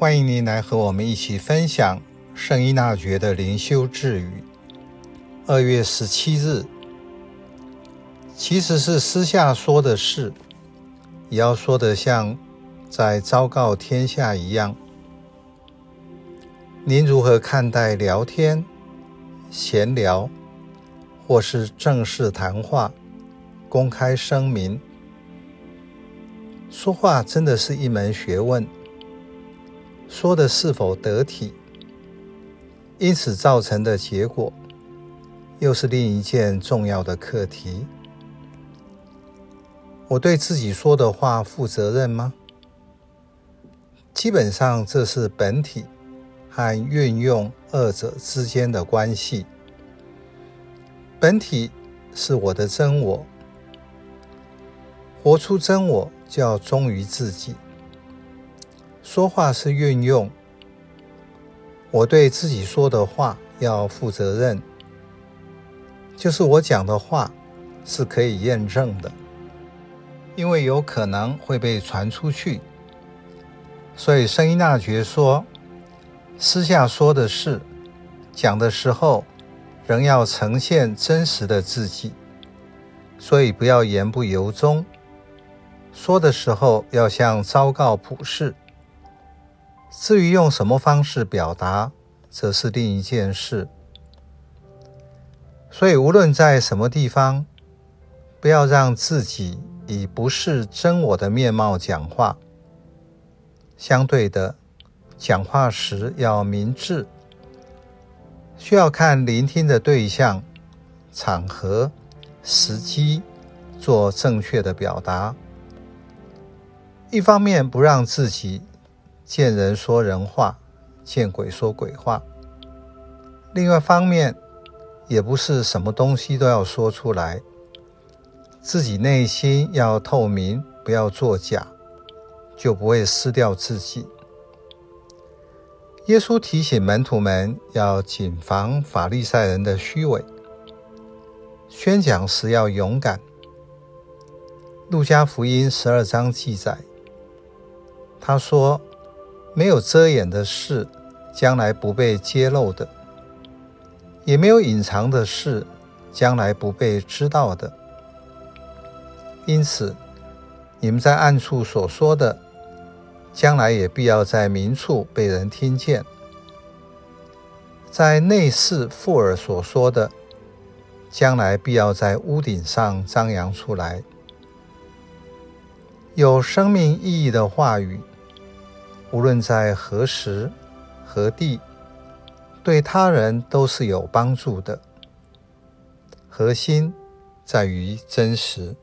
欢迎您来和我们一起分享圣依纳爵的灵修智语。二月十七日，其实是私下说的事，也要说得像在昭告天下一样。您如何看待聊天、闲聊，或是正式谈话、公开声明？说话真的是一门学问。说的是否得体，因此造成的结果，又是另一件重要的课题。我对自己说的话负责任吗？基本上，这是本体和运用二者之间的关系。本体是我的真我，活出真我，就要忠于自己。说话是运用，我对自己说的话要负责任，就是我讲的话是可以验证的，因为有可能会被传出去。所以圣依纳爵说，私下说的事，讲的时候仍要呈现真实的自己，所以不要言不由衷，说的时候要像昭告普世。至于用什么方式表达，则是另一件事。所以，无论在什么地方，不要让自己以不是真我的面貌讲话。相对的，讲话时要明智，需要看聆听的对象、场合、时机，做正确的表达。一方面不让自己。见人说人话，见鬼说鬼话。另外一方面，也不是什么东西都要说出来，自己内心要透明，不要作假，就不会失掉自己。耶稣提醒门徒们要谨防法利赛人的虚伪，宣讲时要勇敢。路加福音十二章记载，他说。没有遮掩的事，将来不被揭露的；也没有隐藏的事，将来不被知道的。因此，你们在暗处所说的，将来也必要在明处被人听见；在内室附耳所说的，将来必要在屋顶上张扬出来。有生命意义的话语。无论在何时何地，对他人都是有帮助的。核心在于真实。